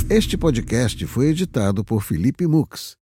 Este podcast foi editado por Felipe Mux.